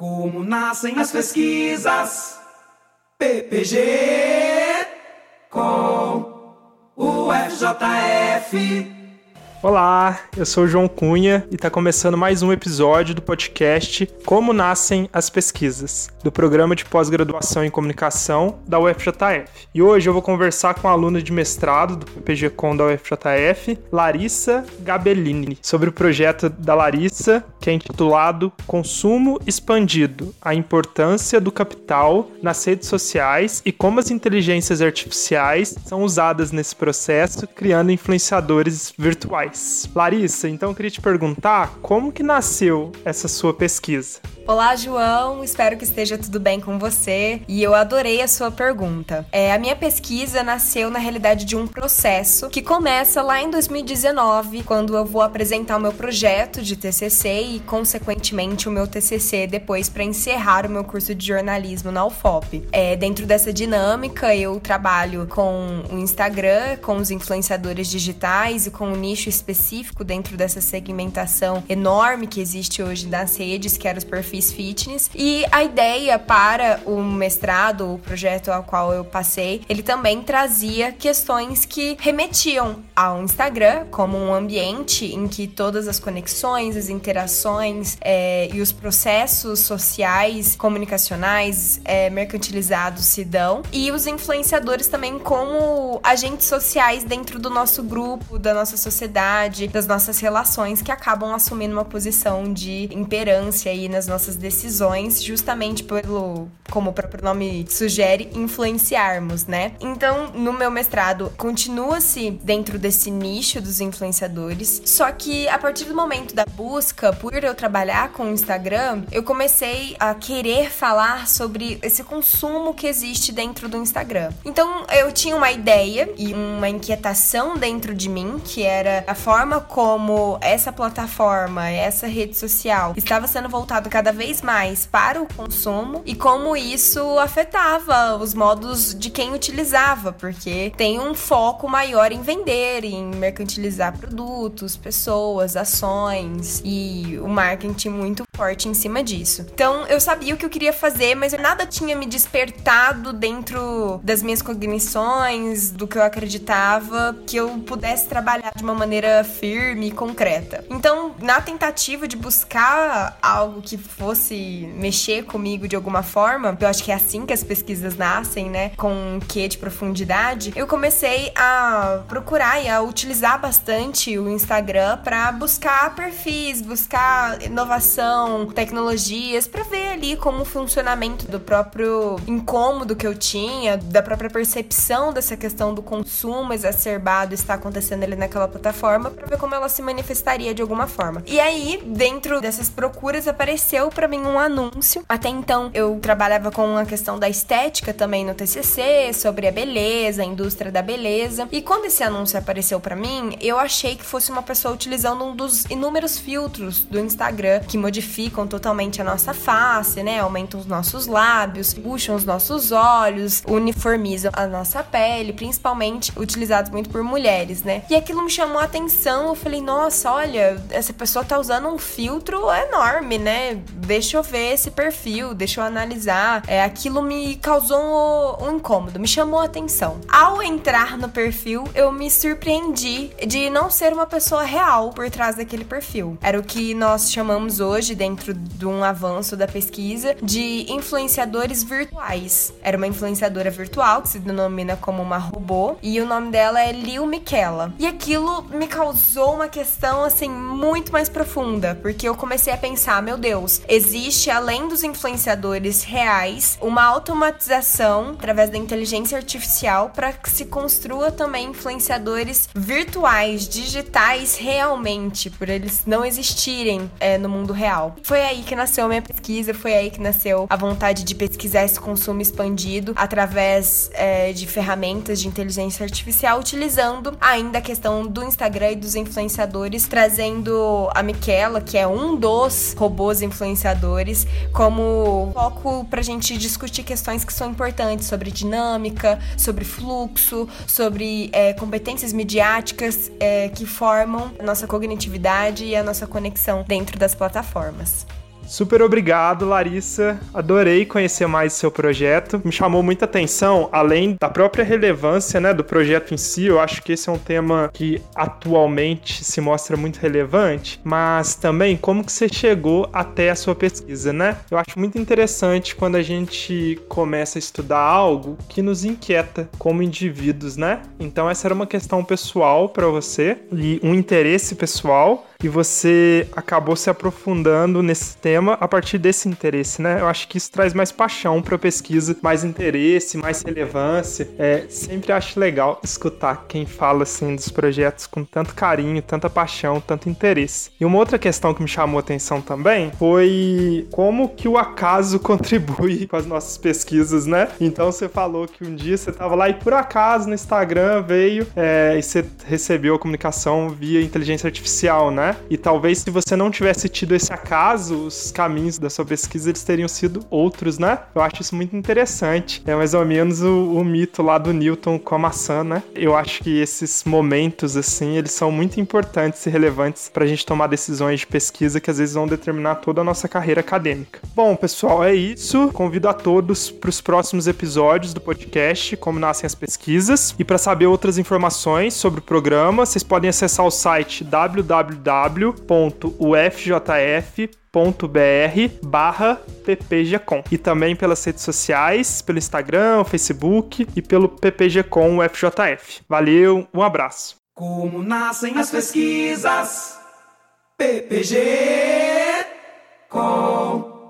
Como nascem as pesquisas? PPG com o FJF. Olá, eu sou o João Cunha e está começando mais um episódio do podcast Como Nascem as Pesquisas, do programa de pós-graduação em comunicação da UFJF. E hoje eu vou conversar com a aluna de mestrado do PPG-Com da UFJF, Larissa Gabellini, sobre o projeto da Larissa, que é intitulado Consumo Expandido: A importância do capital nas redes sociais e como as inteligências artificiais são usadas nesse processo, criando influenciadores virtuais. Larissa, então eu queria te perguntar como que nasceu essa sua pesquisa? Olá, João. Espero que esteja tudo bem com você. E eu adorei a sua pergunta. É, a minha pesquisa nasceu na realidade de um processo que começa lá em 2019, quando eu vou apresentar o meu projeto de TCC e, consequentemente, o meu TCC depois para encerrar o meu curso de jornalismo na UFOP. É, dentro dessa dinâmica, eu trabalho com o Instagram, com os influenciadores digitais e com um nicho específico dentro dessa segmentação enorme que existe hoje nas redes, que era os perfis fiz fitness. E a ideia para o mestrado, o projeto ao qual eu passei, ele também trazia questões que remetiam ao Instagram como um ambiente em que todas as conexões, as interações é, e os processos sociais, comunicacionais, é, mercantilizados se dão. E os influenciadores também como agentes sociais dentro do nosso grupo, da nossa sociedade, das nossas relações que acabam assumindo uma posição de imperância aí nas nossas decisões, justamente pelo, como o próprio nome sugere, influenciarmos, né? Então, no meu mestrado, continua-se dentro desse nicho dos influenciadores, só que a partir do momento da busca, por eu trabalhar com o Instagram, eu comecei a querer falar sobre esse consumo que existe dentro do Instagram. Então, eu tinha uma ideia e uma inquietação dentro de mim, que era a forma como essa plataforma, essa rede social estava sendo voltada cada vez mais para o consumo e como isso afetava os modos de quem utilizava, porque tem um foco maior em vender, em mercantilizar produtos, pessoas, ações e o marketing muito forte em cima disso. Então eu sabia o que eu queria fazer, mas nada tinha me despertado dentro das minhas cognições, do que eu acreditava, que eu pudesse trabalhar de uma maneira firme e concreta. Então, na tentativa de buscar algo que fosse mexer comigo de alguma forma, eu acho que é assim que as pesquisas nascem, né? Com um quê de profundidade, eu comecei a procurar e a utilizar bastante o Instagram para buscar perfis, buscar inovação, tecnologias, para ver ali como o funcionamento do próprio incômodo que eu tinha, da própria percepção dessa questão do consumo exacerbado está acontecendo ali naquela plataforma, para ver como ela se manifestaria de alguma forma. E aí, dentro dessas procuras, apareceu para mim um anúncio. Até então, eu trabalhava com a questão da estética também no TCC, sobre a beleza, a indústria da beleza. E quando esse anúncio apareceu para mim, eu achei que fosse uma pessoa utilizando um dos inúmeros filtros do Instagram que modificam totalmente a nossa face, né? Aumentam os nossos lábios, puxam os nossos olhos, uniformizam a nossa pele, principalmente utilizados muito por mulheres, né? E aquilo me chamou a atenção. Eu falei, nossa, olha, essa pessoa tá usando um filtro enorme, né? Deixa eu ver esse perfil, deixa eu analisar. É, aquilo me causou um, um incômodo, me chamou a atenção. Ao entrar no perfil, eu me surpreendi de não ser uma pessoa real por trás daquele perfil. Era o que nós chamamos hoje, dentro de um avanço da pesquisa, de influenciadores virtuais. Era uma influenciadora virtual que se denomina como uma robô e o nome dela é Lil Miquela. E aquilo me causou uma questão assim muito mais profunda, porque eu comecei a pensar, meu Deus, existe além dos influenciadores reais uma automatização através da inteligência artificial para que se construa também influenciadores virtuais, digitais realmente, por eles não existirem é, no mundo real. Foi aí que nasceu minha pesquisa, foi aí que nasceu a vontade de pesquisar esse consumo expandido através é, de ferramentas de inteligência artificial, utilizando ainda a questão do Instagram e dos influenciadores, trazendo a Miquela, que é um dos robôs influenciadores, como foco pra gente discutir questões que são importantes sobre dinâmica, sobre fluxo, sobre é, competências midiáticas é, que formam a nossa cognitividade e a nossa conexão dentro das plataformas. Super obrigado, Larissa. Adorei conhecer mais seu projeto. Me chamou muita atenção, além da própria relevância né, do projeto em si. Eu acho que esse é um tema que atualmente se mostra muito relevante, mas também como que você chegou até a sua pesquisa, né? Eu acho muito interessante quando a gente começa a estudar algo que nos inquieta como indivíduos, né? Então essa era uma questão pessoal para você e um interesse pessoal e você acabou se aprofundando nesse tema a partir desse interesse, né? Eu acho que isso traz mais paixão para a pesquisa, mais interesse, mais relevância. É, sempre acho legal escutar quem fala assim dos projetos com tanto carinho, tanta paixão, tanto interesse. E uma outra questão que me chamou a atenção também foi como que o acaso contribui com as nossas pesquisas, né? Então você falou que um dia você estava lá e por acaso no Instagram veio é, e você recebeu a comunicação via inteligência artificial, né? E talvez se você não tivesse tido esse acaso, os caminhos da sua pesquisa eles teriam sido outros, né? Eu acho isso muito interessante. É mais ou menos o, o mito lá do Newton com a maçã, né? Eu acho que esses momentos, assim, eles são muito importantes e relevantes para a gente tomar decisões de pesquisa que às vezes vão determinar toda a nossa carreira acadêmica. Bom, pessoal, é isso. Convido a todos para os próximos episódios do podcast Como Nascem as Pesquisas. E para saber outras informações sobre o programa, vocês podem acessar o site www www.ufjf.br barra ppgcom e também pelas redes sociais, pelo Instagram, Facebook e pelo ppgcom UFJF. Valeu, um abraço. Como nascem as pesquisas? PPG com.